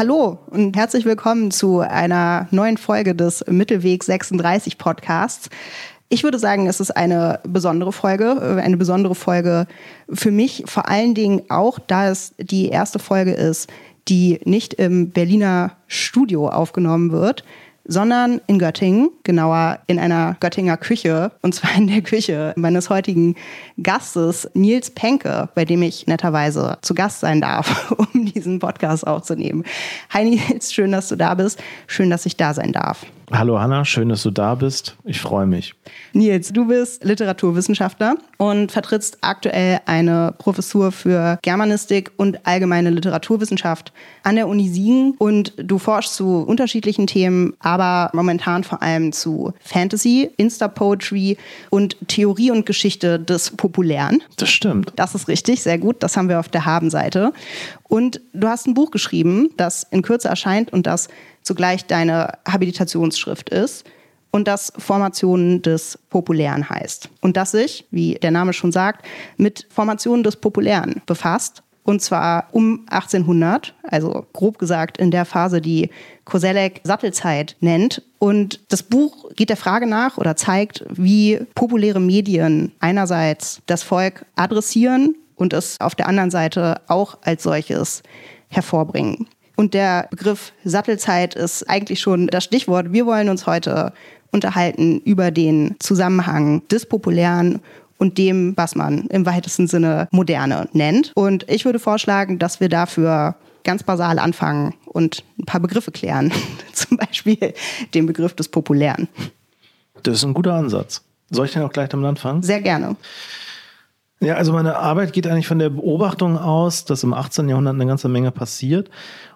Hallo und herzlich willkommen zu einer neuen Folge des Mittelweg 36 Podcasts. Ich würde sagen, es ist eine besondere Folge, äh, eine besondere Folge für mich, vor allen Dingen auch, da es die erste Folge ist, die nicht im Berliner Studio aufgenommen wird, sondern in Göttingen, genauer in einer Göttinger Küche, und zwar in der Küche meines heutigen Gastes Nils Penke, bei dem ich netterweise zu Gast sein darf, um diesen Podcast aufzunehmen. Hi Nils, schön, dass du da bist. Schön, dass ich da sein darf. Hallo Hanna, schön, dass du da bist. Ich freue mich. Nils, du bist Literaturwissenschaftler und vertrittst aktuell eine Professur für Germanistik und allgemeine Literaturwissenschaft an der Uni Siegen und du forschst zu unterschiedlichen Themen, aber momentan vor allem zu Fantasy, Insta-Poetry und Theorie und Geschichte des Populären. Das stimmt. Das ist richtig, sehr gut. Das haben wir auf der Habenseite. Und du hast ein Buch geschrieben, das in Kürze erscheint und das zugleich deine Habilitationsschrift ist und das Formationen des Populären heißt. Und das sich, wie der Name schon sagt, mit Formationen des Populären befasst. Und zwar um 1800, also grob gesagt in der Phase, die Koselleck Sattelzeit nennt. Und das Buch geht der Frage nach oder zeigt, wie populäre Medien einerseits das Volk adressieren und es auf der anderen Seite auch als solches hervorbringen. Und der Begriff Sattelzeit ist eigentlich schon das Stichwort. Wir wollen uns heute unterhalten über den Zusammenhang des Populären und dem, was man im weitesten Sinne Moderne nennt. Und ich würde vorschlagen, dass wir dafür ganz basal anfangen und ein paar Begriffe klären. Zum Beispiel den Begriff des Populären. Das ist ein guter Ansatz. Soll ich den auch gleich damit anfangen? Sehr gerne. Ja, also meine Arbeit geht eigentlich von der Beobachtung aus, dass im 18. Jahrhundert eine ganze Menge passiert.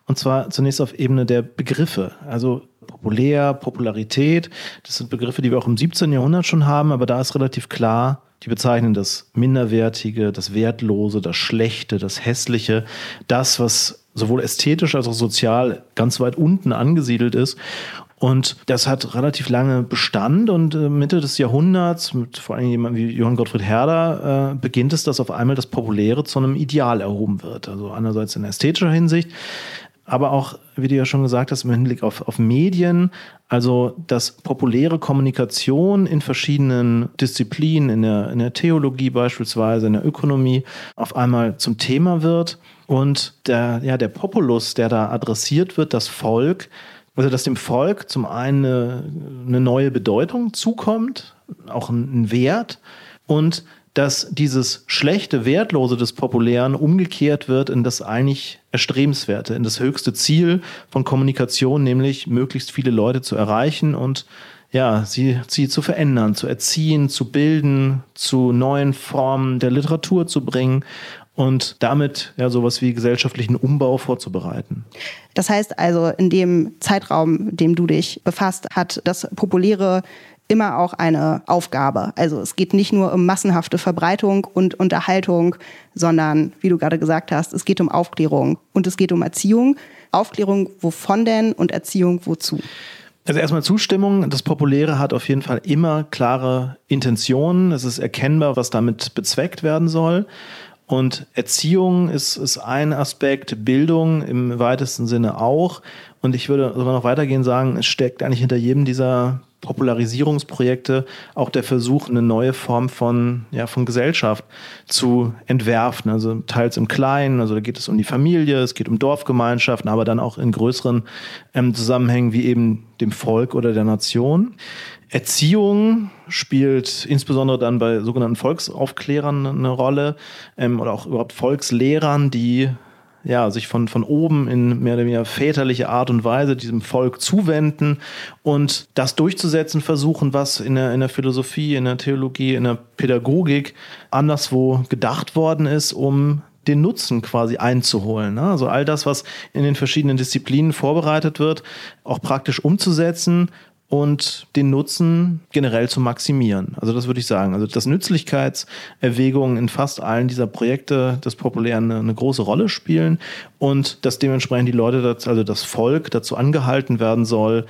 Und zwar zunächst auf Ebene der Begriffe. Also populär, Popularität, das sind Begriffe, die wir auch im 17. Jahrhundert schon haben, aber da ist relativ klar, die bezeichnen das Minderwertige, das Wertlose, das Schlechte, das Hässliche, das, was sowohl ästhetisch als auch sozial ganz weit unten angesiedelt ist. Und das hat relativ lange Bestand und äh, Mitte des Jahrhunderts, mit vor allem jemand wie Johann Gottfried Herder, äh, beginnt es, dass auf einmal das Populäre zu einem Ideal erhoben wird. Also einerseits in ästhetischer Hinsicht, aber auch, wie du ja schon gesagt hast, im Hinblick auf, auf Medien, also dass populäre Kommunikation in verschiedenen Disziplinen, in der, in der Theologie beispielsweise, in der Ökonomie, auf einmal zum Thema wird und der, ja, der Populus, der da adressiert wird, das Volk, also dass dem Volk zum einen eine, eine neue Bedeutung zukommt, auch ein Wert und dass dieses schlechte, wertlose des Populären umgekehrt wird in das eigentlich erstrebenswerte, in das höchste Ziel von Kommunikation, nämlich möglichst viele Leute zu erreichen und ja, sie, sie zu verändern, zu erziehen, zu bilden, zu neuen Formen der Literatur zu bringen und damit ja sowas wie gesellschaftlichen Umbau vorzubereiten. Das heißt also, in dem Zeitraum, dem du dich befasst, hat das populäre immer auch eine Aufgabe. Also es geht nicht nur um massenhafte Verbreitung und Unterhaltung, sondern, wie du gerade gesagt hast, es geht um Aufklärung und es geht um Erziehung. Aufklärung wovon denn und Erziehung wozu? Also erstmal Zustimmung. Das Populäre hat auf jeden Fall immer klare Intentionen. Es ist erkennbar, was damit bezweckt werden soll. Und Erziehung ist, ist ein Aspekt, Bildung im weitesten Sinne auch. Und ich würde sogar noch weitergehen sagen, es steckt eigentlich hinter jedem dieser Popularisierungsprojekte auch der Versuch, eine neue Form von, ja, von Gesellschaft zu entwerfen. Also teils im Kleinen, also da geht es um die Familie, es geht um Dorfgemeinschaften, aber dann auch in größeren ähm, Zusammenhängen wie eben dem Volk oder der Nation. Erziehung spielt insbesondere dann bei sogenannten Volksaufklärern eine Rolle ähm, oder auch überhaupt Volkslehrern, die ja, sich von, von oben in mehr oder weniger väterliche Art und Weise diesem Volk zuwenden und das durchzusetzen versuchen, was in der, in der Philosophie, in der Theologie, in der Pädagogik anderswo gedacht worden ist, um den Nutzen quasi einzuholen. Ne? Also all das, was in den verschiedenen Disziplinen vorbereitet wird, auch praktisch umzusetzen und den Nutzen generell zu maximieren. Also das würde ich sagen. Also dass Nützlichkeitserwägungen in fast allen dieser Projekte des Populären eine, eine große Rolle spielen und dass dementsprechend die Leute, dazu, also das Volk dazu angehalten werden soll,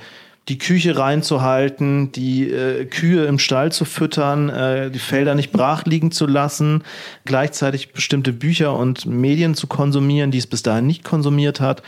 die Küche reinzuhalten, die äh, Kühe im Stall zu füttern, äh, die Felder nicht brach liegen zu lassen, gleichzeitig bestimmte Bücher und Medien zu konsumieren, die es bis dahin nicht konsumiert hat,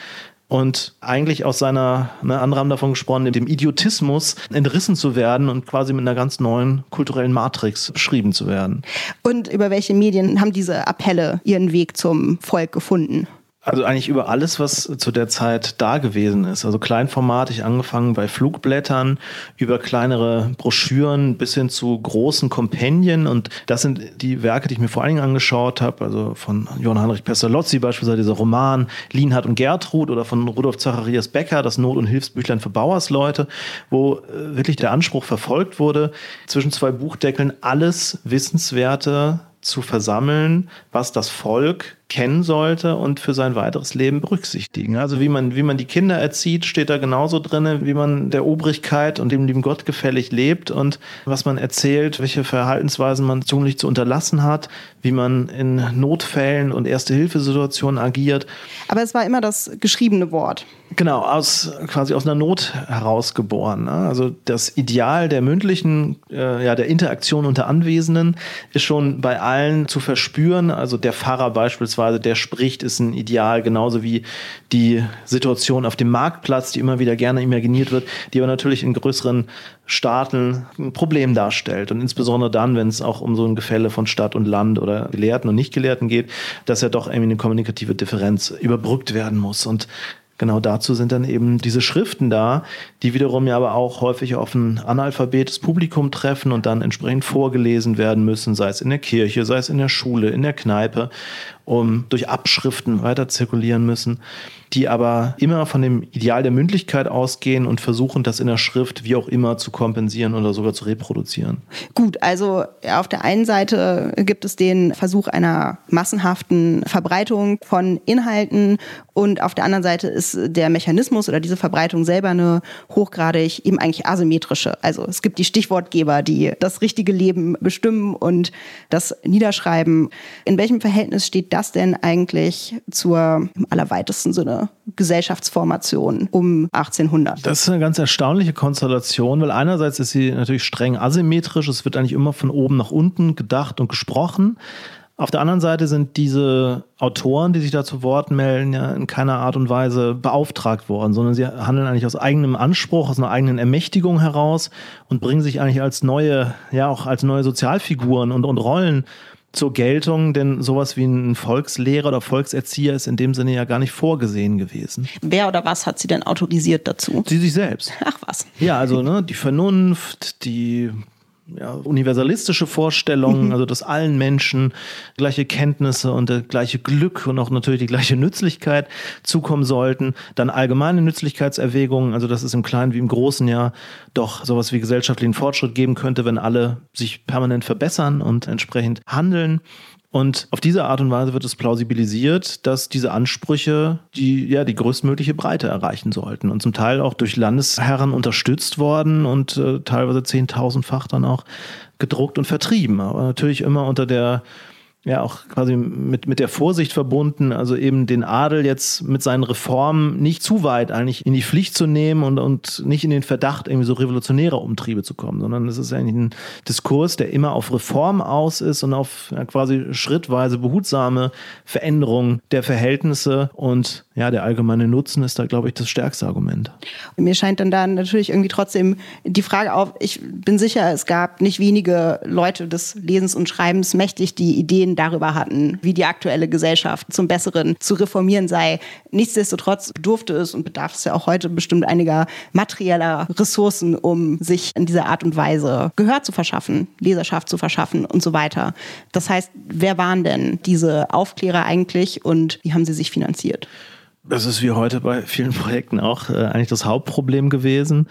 und eigentlich aus seiner, ne, andere haben davon gesprochen, dem Idiotismus entrissen zu werden und quasi mit einer ganz neuen kulturellen Matrix beschrieben zu werden. Und über welche Medien haben diese Appelle ihren Weg zum Volk gefunden? Also eigentlich über alles, was zu der Zeit da gewesen ist. Also kleinformatig angefangen bei Flugblättern, über kleinere Broschüren bis hin zu großen Kompendien. Und das sind die Werke, die ich mir vor allen Dingen angeschaut habe. Also von Johann Heinrich Pestalozzi beispielsweise dieser Roman Lienhard und Gertrud oder von Rudolf Zacharias Becker, das Not- und Hilfsbüchlein für Bauersleute, wo äh, wirklich der Anspruch verfolgt wurde, zwischen zwei Buchdeckeln alles Wissenswerte zu versammeln, was das Volk kennen sollte und für sein weiteres Leben berücksichtigen. Also wie man, wie man die Kinder erzieht, steht da genauso drin, wie man der Obrigkeit und dem lieben Gott gefällig lebt und was man erzählt, welche Verhaltensweisen man tunlich zu unterlassen hat, wie man in Notfällen und Erste-Hilfesituationen agiert. Aber es war immer das geschriebene Wort. Genau, aus quasi aus einer Not herausgeboren. Ne? Also das Ideal der mündlichen, äh, ja, der Interaktion unter Anwesenden ist schon bei allen zu verspüren. Also der Pfarrer beispielsweise beispielsweise, der spricht, ist ein Ideal, genauso wie die Situation auf dem Marktplatz, die immer wieder gerne imaginiert wird, die aber natürlich in größeren Staaten ein Problem darstellt. Und insbesondere dann, wenn es auch um so ein Gefälle von Stadt und Land oder Gelehrten und Nicht-Gelehrten geht, dass ja doch irgendwie eine kommunikative Differenz überbrückt werden muss. Und genau dazu sind dann eben diese Schriften da, die wiederum ja aber auch häufig auf ein analphabetes Publikum treffen und dann entsprechend vorgelesen werden müssen, sei es in der Kirche, sei es in der Schule, in der Kneipe um durch Abschriften weiter zirkulieren müssen, die aber immer von dem Ideal der Mündlichkeit ausgehen und versuchen, das in der Schrift wie auch immer zu kompensieren oder sogar zu reproduzieren. Gut, also auf der einen Seite gibt es den Versuch einer massenhaften Verbreitung von Inhalten und auf der anderen Seite ist der Mechanismus oder diese Verbreitung selber eine hochgradig eben eigentlich asymmetrische. Also es gibt die Stichwortgeber, die das richtige Leben bestimmen und das niederschreiben. In welchem Verhältnis steht das denn eigentlich zur im allerweitesten Sinne Gesellschaftsformation um 1800? Das ist eine ganz erstaunliche Konstellation, weil einerseits ist sie natürlich streng asymmetrisch. Es wird eigentlich immer von oben nach unten gedacht und gesprochen. Auf der anderen Seite sind diese Autoren, die sich da zu Wort melden, ja in keiner Art und Weise beauftragt worden, sondern sie handeln eigentlich aus eigenem Anspruch, aus einer eigenen Ermächtigung heraus und bringen sich eigentlich als neue, ja auch als neue Sozialfiguren und, und Rollen zur Geltung, denn sowas wie ein Volkslehrer oder Volkserzieher ist in dem Sinne ja gar nicht vorgesehen gewesen. Wer oder was hat sie denn autorisiert dazu? Sie sich selbst. Ach was. Ja, also ne, die Vernunft, die ja, universalistische Vorstellungen, also dass allen Menschen gleiche Kenntnisse und das gleiche Glück und auch natürlich die gleiche Nützlichkeit zukommen sollten. Dann allgemeine Nützlichkeitserwägungen, also dass es im Kleinen wie im Großen ja doch sowas wie gesellschaftlichen Fortschritt geben könnte, wenn alle sich permanent verbessern und entsprechend handeln. Und auf diese Art und Weise wird es plausibilisiert, dass diese Ansprüche die, ja, die größtmögliche Breite erreichen sollten und zum Teil auch durch Landesherren unterstützt worden und äh, teilweise zehntausendfach dann auch gedruckt und vertrieben. Aber natürlich immer unter der ja auch quasi mit, mit der Vorsicht verbunden, also eben den Adel jetzt mit seinen Reformen nicht zu weit eigentlich in die Pflicht zu nehmen und, und nicht in den Verdacht, irgendwie so revolutionäre Umtriebe zu kommen, sondern es ist eigentlich ein Diskurs, der immer auf Reform aus ist und auf ja, quasi schrittweise behutsame Veränderung der Verhältnisse und ja, der allgemeine Nutzen ist da, glaube ich, das stärkste Argument. Mir scheint dann da natürlich irgendwie trotzdem die Frage auf, ich bin sicher, es gab nicht wenige Leute des Lesens und Schreibens mächtig, die Ideen darüber hatten, wie die aktuelle Gesellschaft zum Besseren zu reformieren sei. Nichtsdestotrotz bedurfte es und bedarf es ja auch heute bestimmt einiger materieller Ressourcen, um sich in dieser Art und Weise Gehör zu verschaffen, Leserschaft zu verschaffen und so weiter. Das heißt, wer waren denn diese Aufklärer eigentlich und wie haben sie sich finanziert? Das ist wie heute bei vielen Projekten auch äh, eigentlich das Hauptproblem gewesen.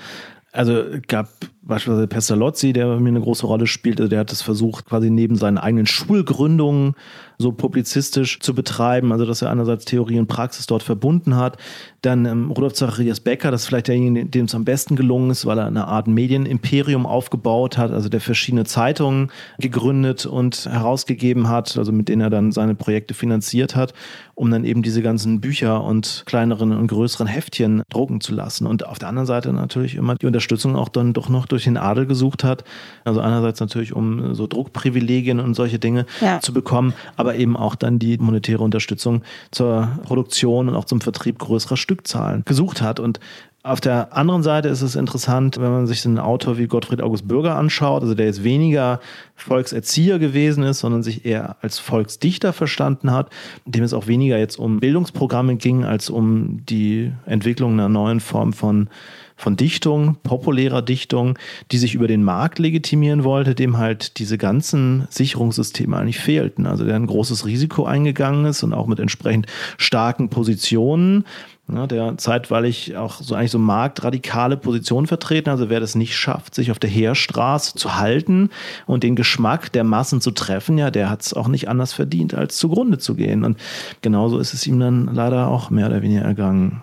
Also gab beispielsweise Pestalozzi, der mir eine große Rolle spielte, der hat es versucht, quasi neben seinen eigenen Schulgründungen so publizistisch zu betreiben, also dass er einerseits Theorie und Praxis dort verbunden hat. Dann ähm, Rudolf Zacharias Becker, das ist vielleicht derjenige, dem es am besten gelungen ist, weil er eine Art Medienimperium aufgebaut hat, also der verschiedene Zeitungen gegründet und herausgegeben hat, also mit denen er dann seine Projekte finanziert hat, um dann eben diese ganzen Bücher und kleineren und größeren Heftchen drucken zu lassen. Und auf der anderen Seite natürlich immer die Unterstützung auch dann doch noch durch durch den Adel gesucht hat. Also einerseits natürlich, um so Druckprivilegien und solche Dinge ja. zu bekommen, aber eben auch dann die monetäre Unterstützung zur Produktion und auch zum Vertrieb größerer Stückzahlen gesucht hat. Und auf der anderen Seite ist es interessant, wenn man sich einen Autor wie Gottfried August Bürger anschaut, also der jetzt weniger Volkserzieher gewesen ist, sondern sich eher als Volksdichter verstanden hat, dem es auch weniger jetzt um Bildungsprogramme ging, als um die Entwicklung einer neuen Form von von Dichtung, populärer Dichtung, die sich über den Markt legitimieren wollte, dem halt diese ganzen Sicherungssysteme eigentlich fehlten. Also der ein großes Risiko eingegangen ist und auch mit entsprechend starken Positionen ja, der zeitweilig auch so eigentlich so marktradikale Positionen vertreten. Also wer das nicht schafft, sich auf der Heerstraße zu halten und den Geschmack der Massen zu treffen, ja, der hat es auch nicht anders verdient, als zugrunde zu gehen. Und genauso ist es ihm dann leider auch mehr oder weniger ergangen.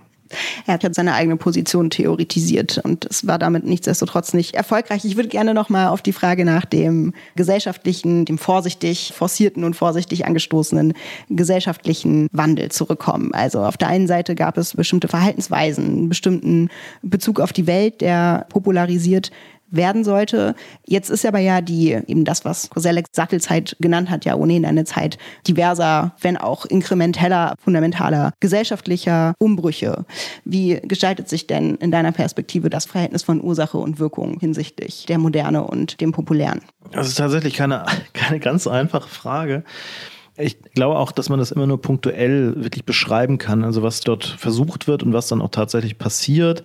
Er hat seine eigene Position theoretisiert und es war damit nichtsdestotrotz nicht erfolgreich. Ich würde gerne noch mal auf die Frage nach dem gesellschaftlichen, dem vorsichtig forcierten und vorsichtig angestoßenen gesellschaftlichen Wandel zurückkommen. Also auf der einen Seite gab es bestimmte Verhaltensweisen, einen bestimmten Bezug auf die Welt, der popularisiert werden sollte. Jetzt ist aber ja die, eben das, was Koselleck Sattelzeit genannt hat, ja ohnehin eine Zeit diverser, wenn auch inkrementeller, fundamentaler gesellschaftlicher Umbrüche. Wie gestaltet sich denn in deiner Perspektive das Verhältnis von Ursache und Wirkung hinsichtlich der Moderne und dem Populären? Das ist tatsächlich keine, keine ganz einfache Frage. Ich glaube auch, dass man das immer nur punktuell wirklich beschreiben kann, also was dort versucht wird und was dann auch tatsächlich passiert.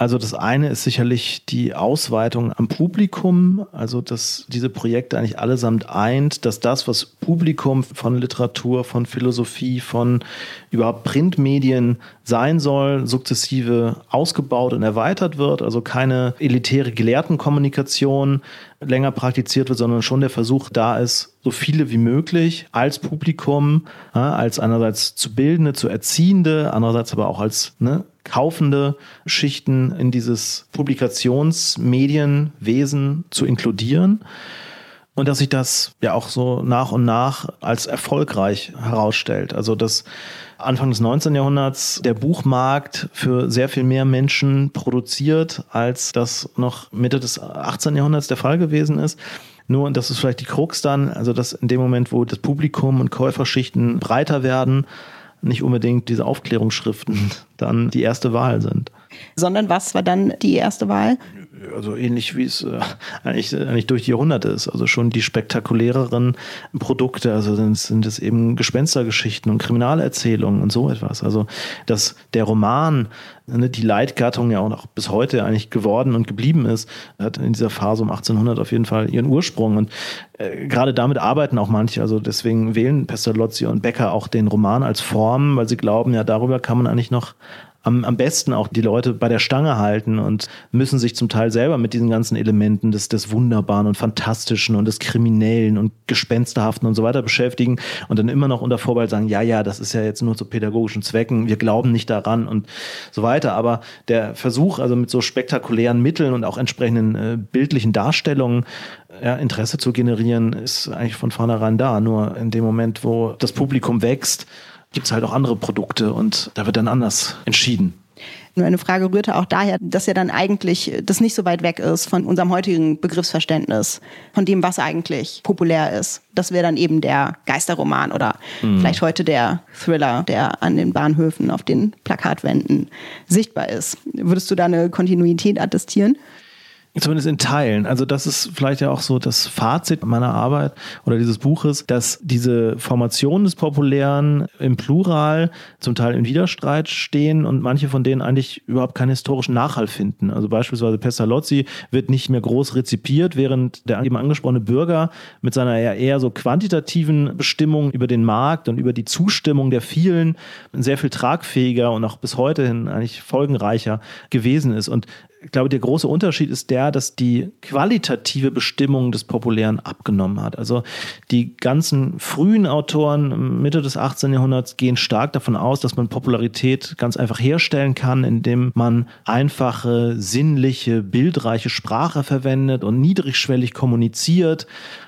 Also das eine ist sicherlich die Ausweitung am Publikum, also dass diese Projekte eigentlich allesamt eint, dass das, was Publikum von Literatur, von Philosophie, von überhaupt Printmedien sein soll, sukzessive ausgebaut und erweitert wird, also keine elitäre Gelehrtenkommunikation länger praktiziert wird, sondern schon der Versuch da ist, so viele wie möglich als Publikum, als einerseits zu bildende, zu erziehende, andererseits aber auch als ne, kaufende Schichten in dieses Publikationsmedienwesen zu inkludieren und dass sich das ja auch so nach und nach als erfolgreich herausstellt. Also dass Anfang des 19. Jahrhunderts der Buchmarkt für sehr viel mehr Menschen produziert, als das noch Mitte des 18. Jahrhunderts der Fall gewesen ist. Nur, und das ist vielleicht die Krux dann, also dass in dem Moment, wo das Publikum und Käuferschichten breiter werden, nicht unbedingt diese Aufklärungsschriften dann die erste Wahl sind. Sondern was war dann die erste Wahl? Also ähnlich wie es äh, eigentlich, eigentlich durch die Jahrhunderte ist. Also schon die spektakuläreren Produkte, also sind, sind es eben Gespenstergeschichten und Kriminalerzählungen und so etwas. Also dass der Roman, ne, die Leitgattung ja auch noch bis heute eigentlich geworden und geblieben ist, hat in dieser Phase um 1800 auf jeden Fall ihren Ursprung. Und äh, gerade damit arbeiten auch manche. Also deswegen wählen Pestalozzi und Becker auch den Roman als Form, weil sie glauben, ja, darüber kann man eigentlich noch am, am besten auch die Leute bei der Stange halten und müssen sich zum Teil selber mit diesen ganzen Elementen des, des Wunderbaren und Fantastischen und des Kriminellen und Gespensterhaften und so weiter beschäftigen und dann immer noch unter Vorbehalt sagen, ja, ja, das ist ja jetzt nur zu pädagogischen Zwecken, wir glauben nicht daran und so weiter. Aber der Versuch, also mit so spektakulären Mitteln und auch entsprechenden äh, bildlichen Darstellungen ja, Interesse zu generieren, ist eigentlich von vornherein da. Nur in dem Moment, wo das Publikum wächst, gibt es halt auch andere Produkte und da wird dann anders entschieden. Nur eine Frage rührte auch daher, dass ja dann eigentlich das nicht so weit weg ist von unserem heutigen Begriffsverständnis, von dem, was eigentlich populär ist. Das wäre dann eben der Geisterroman oder mhm. vielleicht heute der Thriller, der an den Bahnhöfen auf den Plakatwänden sichtbar ist. Würdest du da eine Kontinuität attestieren? Zumindest in Teilen. Also das ist vielleicht ja auch so das Fazit meiner Arbeit oder dieses Buches, dass diese Formationen des Populären im Plural zum Teil in Widerstreit stehen und manche von denen eigentlich überhaupt keinen historischen Nachhall finden. Also beispielsweise Pestalozzi wird nicht mehr groß rezipiert, während der eben angesprochene Bürger mit seiner eher, eher so quantitativen Bestimmung über den Markt und über die Zustimmung der vielen sehr viel tragfähiger und auch bis heute hin eigentlich folgenreicher gewesen ist. Und ich glaube, der große Unterschied ist der, dass die qualitative Bestimmung des Populären abgenommen hat. Also die ganzen frühen Autoren Mitte des 18. Jahrhunderts gehen stark davon aus, dass man Popularität ganz einfach herstellen kann, indem man einfache, sinnliche, bildreiche Sprache verwendet und niedrigschwellig kommuniziert.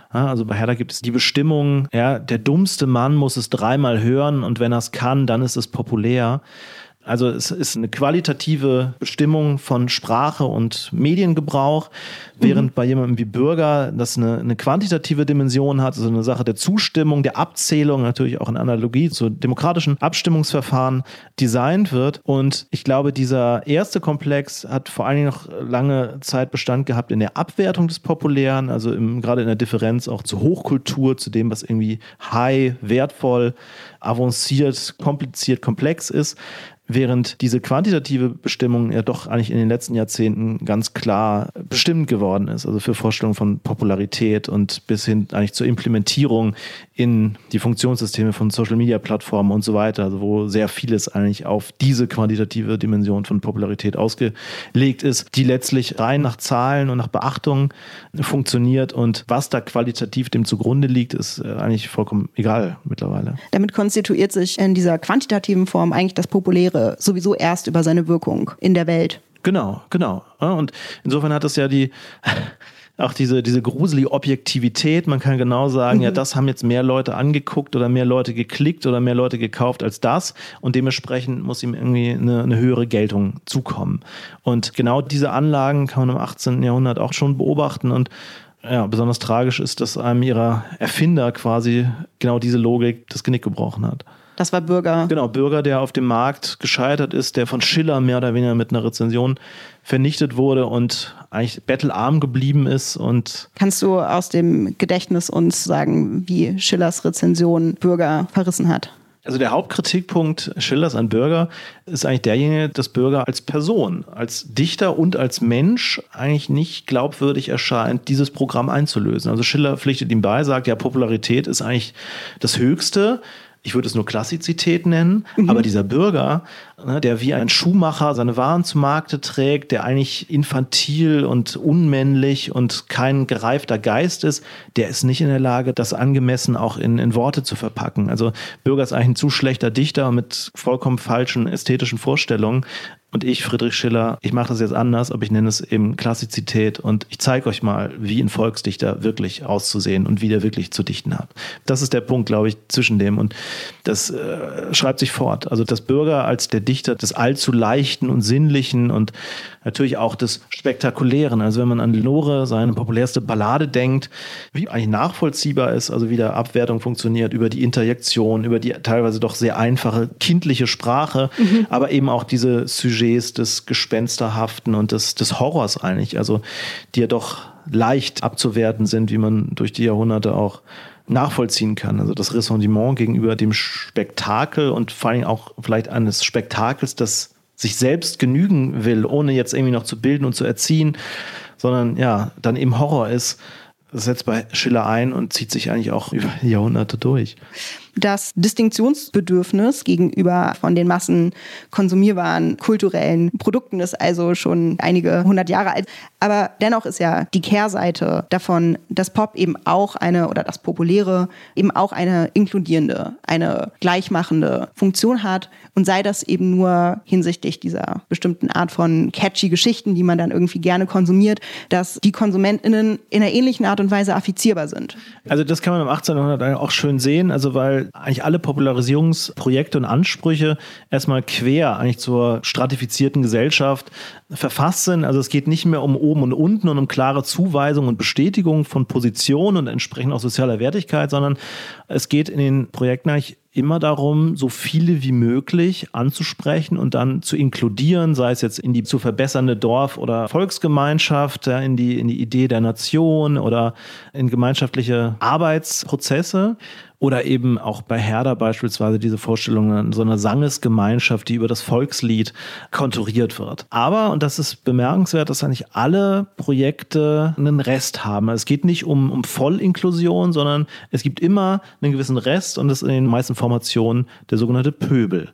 Also bei Herder gibt es die Bestimmung, ja, der dummste Mann muss es dreimal hören und wenn er es kann, dann ist es populär. Also es ist eine qualitative Bestimmung von Sprache und Mediengebrauch, während mhm. bei jemandem wie Bürger das eine, eine, quantitative Dimension hat, also eine Sache der Zustimmung, der Abzählung, natürlich auch in Analogie zu demokratischen Abstimmungsverfahren designt wird. Und ich glaube, dieser erste Komplex hat vor allen Dingen noch lange Zeit Bestand gehabt in der Abwertung des Populären, also im, gerade in der Differenz auch zur Hochkultur, zu dem, was irgendwie high, wertvoll, avanciert, kompliziert, komplex ist. Während diese quantitative Bestimmung ja doch eigentlich in den letzten Jahrzehnten ganz klar bestimmt geworden ist. Also für Vorstellungen von Popularität und bis hin eigentlich zur Implementierung in die Funktionssysteme von Social Media Plattformen und so weiter, also wo sehr vieles eigentlich auf diese quantitative Dimension von Popularität ausgelegt ist, die letztlich rein nach Zahlen und nach Beachtung funktioniert und was da qualitativ dem zugrunde liegt, ist äh, eigentlich vollkommen egal mittlerweile. Damit konstituiert sich in dieser quantitativen Form eigentlich das Populäre sowieso erst über seine Wirkung in der Welt. Genau, genau. Und insofern hat es ja die auch diese, diese gruselige Objektivität. Man kann genau sagen, mhm. ja, das haben jetzt mehr Leute angeguckt oder mehr Leute geklickt oder mehr Leute gekauft als das. Und dementsprechend muss ihm irgendwie eine, eine höhere Geltung zukommen. Und genau diese Anlagen kann man im 18. Jahrhundert auch schon beobachten. Und ja, besonders tragisch ist, dass einem ihrer Erfinder quasi genau diese Logik das Genick gebrochen hat. Das war Bürger. Genau, Bürger, der auf dem Markt gescheitert ist, der von Schiller mehr oder weniger mit einer Rezension vernichtet wurde und eigentlich bettelarm geblieben ist. Und Kannst du aus dem Gedächtnis uns sagen, wie Schillers Rezension Bürger verrissen hat? Also der Hauptkritikpunkt Schillers an Bürger ist eigentlich derjenige, dass Bürger als Person, als Dichter und als Mensch eigentlich nicht glaubwürdig erscheint, dieses Programm einzulösen. Also Schiller pflichtet ihm bei, sagt, ja, Popularität ist eigentlich das Höchste ich würde es nur Klassizität nennen, mhm. aber dieser Bürger, ne, der wie ein Schuhmacher seine Waren zu Markte trägt, der eigentlich infantil und unmännlich und kein gereifter Geist ist, der ist nicht in der Lage, das angemessen auch in, in Worte zu verpacken. Also Bürger ist eigentlich ein zu schlechter Dichter mit vollkommen falschen ästhetischen Vorstellungen. Und ich, Friedrich Schiller, ich mache das jetzt anders, aber ich nenne es eben Klassizität und ich zeige euch mal, wie ein Volksdichter wirklich auszusehen und wie der wirklich zu dichten hat. Das ist der Punkt, glaube ich, zwischen dem. Und das äh, schreibt sich fort. Also das Bürger als der Dichter des allzu leichten und sinnlichen und natürlich auch des Spektakulären. Also wenn man an Lenore, seine populärste Ballade denkt, wie eigentlich nachvollziehbar ist, also wie der Abwertung funktioniert über die Interjektion, über die teilweise doch sehr einfache kindliche Sprache, mhm. aber eben auch diese Sujet Sujets des Gespensterhaften und des, des Horrors eigentlich, also die ja doch leicht abzuwerten sind, wie man durch die Jahrhunderte auch nachvollziehen kann. Also das Ressentiment gegenüber dem Spektakel und vor allem auch vielleicht eines Spektakels, das sich selbst genügen will, ohne jetzt irgendwie noch zu bilden und zu erziehen, sondern ja, dann eben Horror ist, das setzt bei Schiller ein und zieht sich eigentlich auch über Jahrhunderte durch das Distinktionsbedürfnis gegenüber von den Massen konsumierbaren kulturellen Produkten ist also schon einige hundert Jahre alt. Aber dennoch ist ja die Kehrseite davon, dass Pop eben auch eine oder das Populäre eben auch eine inkludierende, eine gleichmachende Funktion hat und sei das eben nur hinsichtlich dieser bestimmten Art von catchy Geschichten, die man dann irgendwie gerne konsumiert, dass die KonsumentInnen in einer ähnlichen Art und Weise affizierbar sind. Also das kann man im 18. Jahrhundert auch schön sehen, also weil eigentlich alle Popularisierungsprojekte und Ansprüche erstmal quer eigentlich zur stratifizierten Gesellschaft verfasst sind. Also es geht nicht mehr um oben und unten und um klare Zuweisung und Bestätigung von Position und entsprechend auch sozialer Wertigkeit, sondern es geht in den Projekten eigentlich immer darum, so viele wie möglich anzusprechen und dann zu inkludieren, sei es jetzt in die zu verbessernde Dorf- oder Volksgemeinschaft, in die, in die Idee der Nation oder in gemeinschaftliche Arbeitsprozesse. Oder eben auch bei Herder beispielsweise diese Vorstellung so einer Sangesgemeinschaft, die über das Volkslied konturiert wird. Aber, und das ist bemerkenswert, dass eigentlich alle Projekte einen Rest haben. Es geht nicht um, um Vollinklusion, sondern es gibt immer einen gewissen Rest und das ist in den meisten Formationen der sogenannte Pöbel.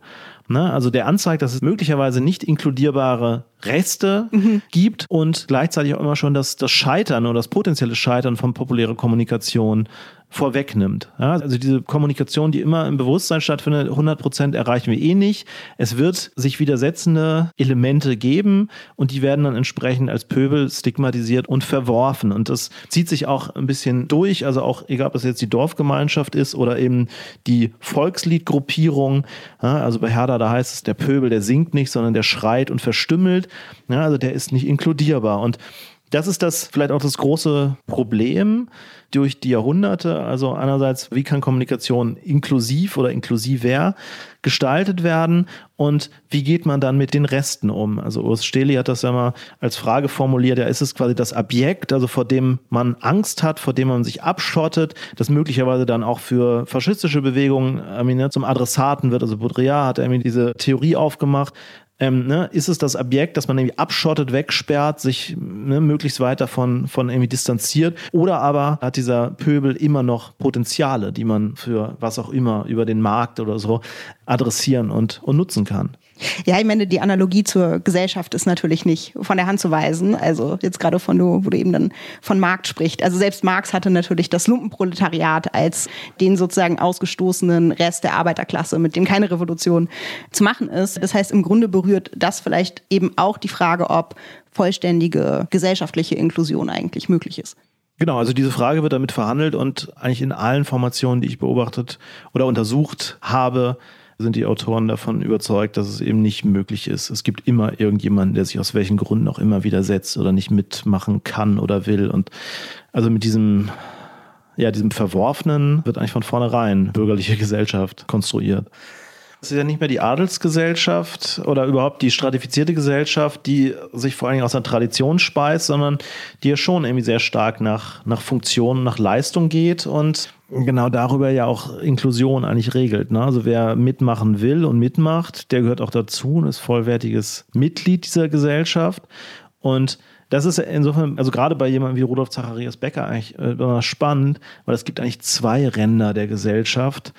Ne? Also der anzeigt, dass es möglicherweise nicht inkludierbare Reste mhm. gibt und gleichzeitig auch immer schon das, das Scheitern oder das potenzielle Scheitern von populärer Kommunikation vorwegnimmt. Ja, also diese Kommunikation, die immer im Bewusstsein stattfindet, 100 Prozent erreichen wir eh nicht. Es wird sich widersetzende Elemente geben und die werden dann entsprechend als Pöbel stigmatisiert und verworfen. Und das zieht sich auch ein bisschen durch, also auch egal, ob es jetzt die Dorfgemeinschaft ist oder eben die Volksliedgruppierung. Ja, also bei Herder, da heißt es, der Pöbel, der singt nicht, sondern der schreit und verstümmelt. Ja, also der ist nicht inkludierbar. Und das ist das vielleicht auch das große Problem durch die Jahrhunderte. Also einerseits, wie kann Kommunikation inklusiv oder inklusiver gestaltet werden und wie geht man dann mit den Resten um? Also Urs Steli hat das ja mal als Frage formuliert, ja, ist es quasi das Objekt, also vor dem man Angst hat, vor dem man sich abschottet, das möglicherweise dann auch für faschistische Bewegungen äh, zum Adressaten wird. Also Baudrillard hat irgendwie diese Theorie aufgemacht, ähm, ne, ist es das Objekt, das man irgendwie abschottet, wegsperrt, sich ne, möglichst weit davon von irgendwie distanziert? Oder aber hat dieser Pöbel immer noch Potenziale, die man für was auch immer über den Markt oder so adressieren und, und nutzen kann? Ja, ich meine, die Analogie zur Gesellschaft ist natürlich nicht von der Hand zu weisen. Also jetzt gerade von du, wo du eben dann von Markt sprichst. Also selbst Marx hatte natürlich das Lumpenproletariat als den sozusagen ausgestoßenen Rest der Arbeiterklasse, mit dem keine Revolution zu machen ist. Das heißt, im Grunde berührt das vielleicht eben auch die Frage, ob vollständige gesellschaftliche Inklusion eigentlich möglich ist. Genau, also diese Frage wird damit verhandelt und eigentlich in allen Formationen, die ich beobachtet oder untersucht habe, sind die Autoren davon überzeugt, dass es eben nicht möglich ist. Es gibt immer irgendjemanden, der sich aus welchen Gründen auch immer widersetzt oder nicht mitmachen kann oder will. Und also mit diesem, ja, diesem Verworfenen wird eigentlich von vornherein bürgerliche Gesellschaft konstruiert. Es ist ja nicht mehr die Adelsgesellschaft oder überhaupt die stratifizierte Gesellschaft, die sich vor allen Dingen aus einer Tradition speist, sondern die ja schon irgendwie sehr stark nach, nach Funktion, nach Leistung geht und genau darüber ja auch Inklusion eigentlich regelt. Ne? Also wer mitmachen will und mitmacht, der gehört auch dazu und ist vollwertiges Mitglied dieser Gesellschaft. Und das ist insofern, also gerade bei jemandem wie Rudolf Zacharias Becker eigentlich äh, spannend, weil es gibt eigentlich zwei Ränder der Gesellschaft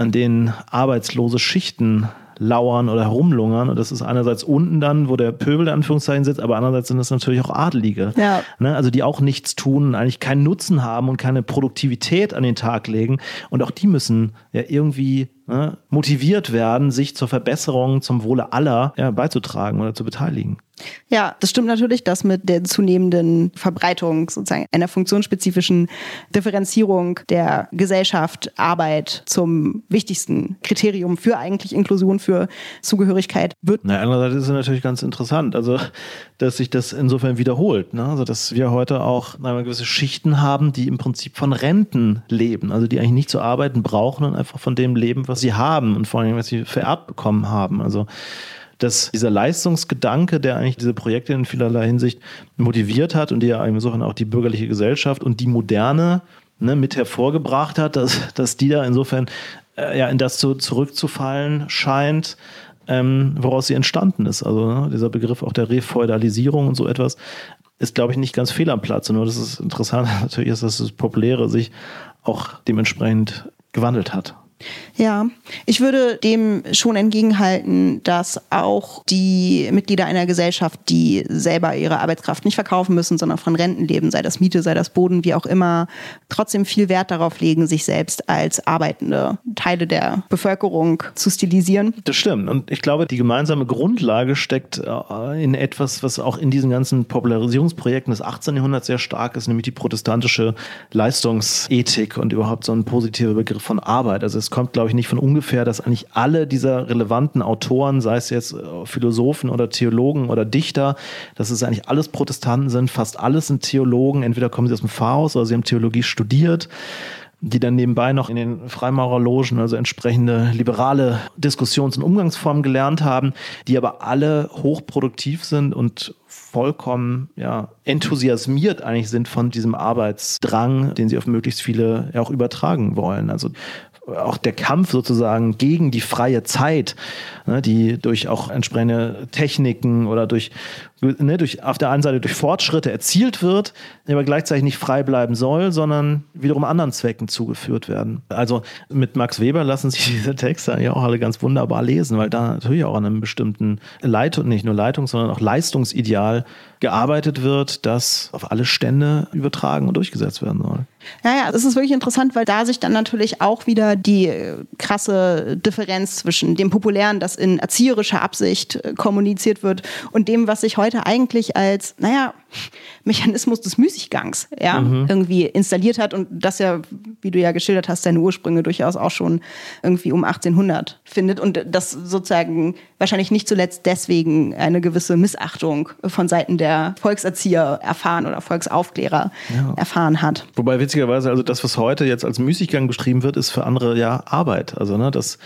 an denen arbeitslose Schichten lauern oder herumlungern. Und das ist einerseits unten dann, wo der Pöbel in Anführungszeichen sitzt, aber andererseits sind das natürlich auch Adelige. Ja. Ne? Also die auch nichts tun, eigentlich keinen Nutzen haben und keine Produktivität an den Tag legen. Und auch die müssen ja irgendwie ne, motiviert werden, sich zur Verbesserung, zum Wohle aller ja, beizutragen oder zu beteiligen. Ja, das stimmt natürlich, dass mit der zunehmenden Verbreitung sozusagen einer funktionsspezifischen Differenzierung der Gesellschaft Arbeit zum wichtigsten Kriterium für eigentlich Inklusion, für Zugehörigkeit wird. Na, andererseits ist es natürlich ganz interessant, also dass sich das insofern wiederholt, ne? also dass wir heute auch einmal gewisse Schichten haben, die im Prinzip von Renten leben, also die eigentlich nicht zu arbeiten brauchen und einfach von dem leben, was sie haben und vor allem, was sie vererbt bekommen haben. Also dass dieser Leistungsgedanke, der eigentlich diese Projekte in vielerlei Hinsicht motiviert hat und die ja insofern auch die bürgerliche Gesellschaft und die Moderne ne, mit hervorgebracht hat, dass, dass die da insofern äh, ja in das so zurückzufallen scheint, ähm, woraus sie entstanden ist. Also ne, dieser Begriff auch der Refeudalisierung und so etwas ist, glaube ich, nicht ganz fehl am Platz. Nur das ist interessant natürlich ist, dass das Populäre sich auch dementsprechend gewandelt hat. Ja, ich würde dem schon entgegenhalten, dass auch die Mitglieder einer Gesellschaft, die selber ihre Arbeitskraft nicht verkaufen müssen, sondern von Renten leben, sei das Miete, sei das Boden, wie auch immer, trotzdem viel Wert darauf legen, sich selbst als arbeitende Teile der Bevölkerung zu stilisieren. Das stimmt. Und ich glaube, die gemeinsame Grundlage steckt äh, in etwas, was auch in diesen ganzen Popularisierungsprojekten des 18. Jahrhunderts sehr stark ist, nämlich die protestantische Leistungsethik und überhaupt so ein positiver Begriff von Arbeit. Also es kommt, glaube ich, nicht von ungefähr, dass eigentlich alle dieser relevanten Autoren, sei es jetzt äh, Philosophen oder Theologen oder Dichter, dass es eigentlich alles Protestanten sind, fast alles sind Theologen, entweder kommen sie aus dem Pfarrhaus oder sie haben Theologie studiert die dann nebenbei noch in den Freimaurerlogen, also entsprechende liberale Diskussions- und Umgangsformen gelernt haben, die aber alle hochproduktiv sind und vollkommen ja, enthusiasmiert eigentlich sind von diesem Arbeitsdrang, den sie auf möglichst viele auch übertragen wollen. Also auch der Kampf sozusagen gegen die freie Zeit, ne, die durch auch entsprechende Techniken oder durch ne, durch, auf der einen Seite durch Fortschritte erzielt wird, aber gleichzeitig nicht frei bleiben soll, sondern wiederum anderen Zwecken zugeführt werden. Also mit Max Weber lassen sich diese Texte ja auch alle ganz wunderbar lesen, weil da natürlich auch an einem bestimmten Leitung, nicht nur Leitung, sondern auch Leistungsideal gearbeitet wird, das auf alle Stände übertragen und durchgesetzt werden soll. Ja, ja, es ist wirklich interessant, weil da sich dann natürlich auch wieder die äh, krasse Differenz zwischen dem Populären, das in erzieherischer Absicht äh, kommuniziert wird, und dem, was sich heute eigentlich als, naja, Mechanismus des Müßiggangs ja, mhm. irgendwie installiert hat und das ja, wie du ja geschildert hast, seine Ursprünge durchaus auch schon irgendwie um 1800 findet und das sozusagen wahrscheinlich nicht zuletzt deswegen eine gewisse Missachtung von Seiten der Volkserzieher erfahren oder Volksaufklärer ja. erfahren hat. Wobei witzigerweise, also das, was heute jetzt als Müßiggang beschrieben wird, ist für andere ja Arbeit. Also ne, das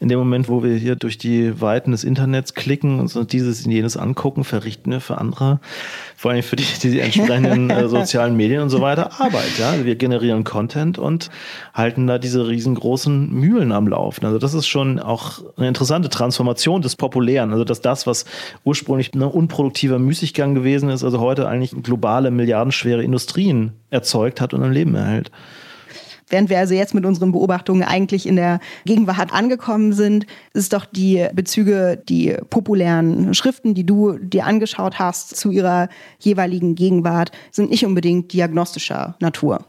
in dem Moment, wo wir hier durch die Weiten des Internets klicken und so dieses und jenes angucken, verrichten wir für andere vor allem für die, die entsprechenden äh, sozialen Medien und so weiter Arbeit. Ja? Wir generieren Content und halten da diese riesengroßen Mühlen am Laufen. Also das ist schon auch eine interessante Transformation des Populären. Also dass das, was ursprünglich ein unproduktiver Müßiggang gewesen ist, also heute eigentlich globale, milliardenschwere Industrien erzeugt hat und am Leben erhält. Während wir also jetzt mit unseren Beobachtungen eigentlich in der Gegenwart angekommen sind, ist doch die Bezüge, die populären Schriften, die du dir angeschaut hast zu ihrer jeweiligen Gegenwart, sind nicht unbedingt diagnostischer Natur.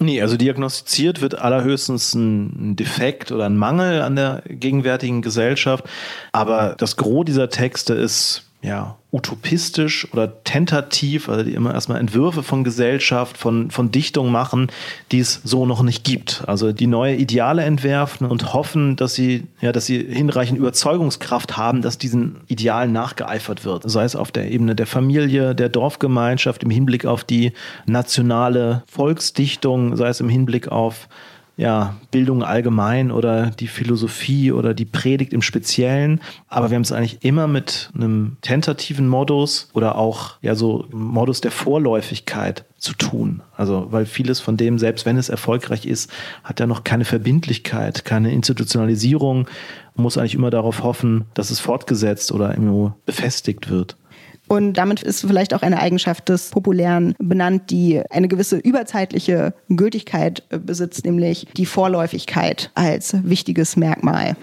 Nee, also diagnostiziert wird allerhöchstens ein Defekt oder ein Mangel an der gegenwärtigen Gesellschaft. Aber das Gros dieser Texte ist ja, utopistisch oder tentativ, also die immer erstmal Entwürfe von Gesellschaft, von, von Dichtung machen, die es so noch nicht gibt. Also die neue Ideale entwerfen und hoffen, dass sie, ja, dass sie hinreichend Überzeugungskraft haben, dass diesen Idealen nachgeeifert wird. Sei es auf der Ebene der Familie, der Dorfgemeinschaft, im Hinblick auf die nationale Volksdichtung, sei es im Hinblick auf ja, Bildung allgemein oder die Philosophie oder die Predigt im Speziellen. Aber wir haben es eigentlich immer mit einem tentativen Modus oder auch ja so Modus der Vorläufigkeit zu tun. Also, weil vieles von dem, selbst wenn es erfolgreich ist, hat ja noch keine Verbindlichkeit, keine Institutionalisierung. Man muss eigentlich immer darauf hoffen, dass es fortgesetzt oder irgendwo befestigt wird. Und damit ist vielleicht auch eine Eigenschaft des Populären benannt, die eine gewisse überzeitliche Gültigkeit äh, besitzt, nämlich die Vorläufigkeit als wichtiges Merkmal.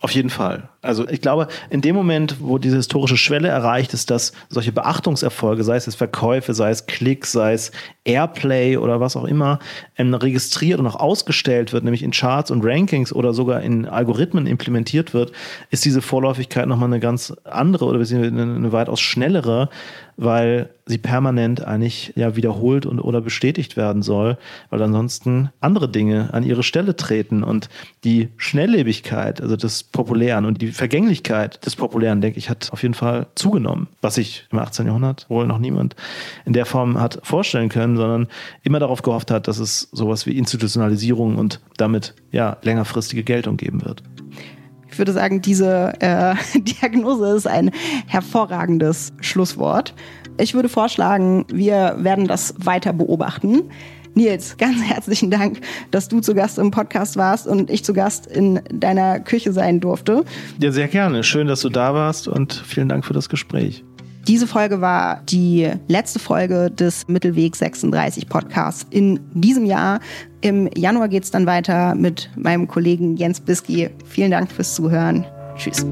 Auf jeden Fall. Also ich glaube, in dem Moment, wo diese historische Schwelle erreicht ist, dass solche Beachtungserfolge, sei es Verkäufe, sei es Klicks, sei es Airplay oder was auch immer, ähm, registriert und auch ausgestellt wird, nämlich in Charts und Rankings oder sogar in Algorithmen implementiert wird, ist diese Vorläufigkeit nochmal eine ganz andere oder eine, eine weitaus schnellere, weil sie permanent eigentlich ja wiederholt und oder bestätigt werden soll, weil ansonsten andere Dinge an ihre Stelle treten und die Schnelllebigkeit, also des Populären und die Vergänglichkeit des Populären, denke ich, hat auf jeden Fall zugenommen, was sich im 18. Jahrhundert wohl noch niemand in der Form hat vorstellen können, sondern immer darauf gehofft hat, dass es sowas wie Institutionalisierung und damit ja längerfristige Geltung geben wird. Ich würde sagen, diese äh, Diagnose ist ein hervorragendes Schlusswort. Ich würde vorschlagen, wir werden das weiter beobachten. Nils, ganz herzlichen Dank, dass du zu Gast im Podcast warst und ich zu Gast in deiner Küche sein durfte. Ja, sehr gerne. Schön, dass du da warst und vielen Dank für das Gespräch. Diese Folge war die letzte Folge des Mittelweg 36 Podcasts in diesem Jahr. Im Januar geht es dann weiter mit meinem Kollegen Jens Biski. Vielen Dank fürs Zuhören. Tschüss.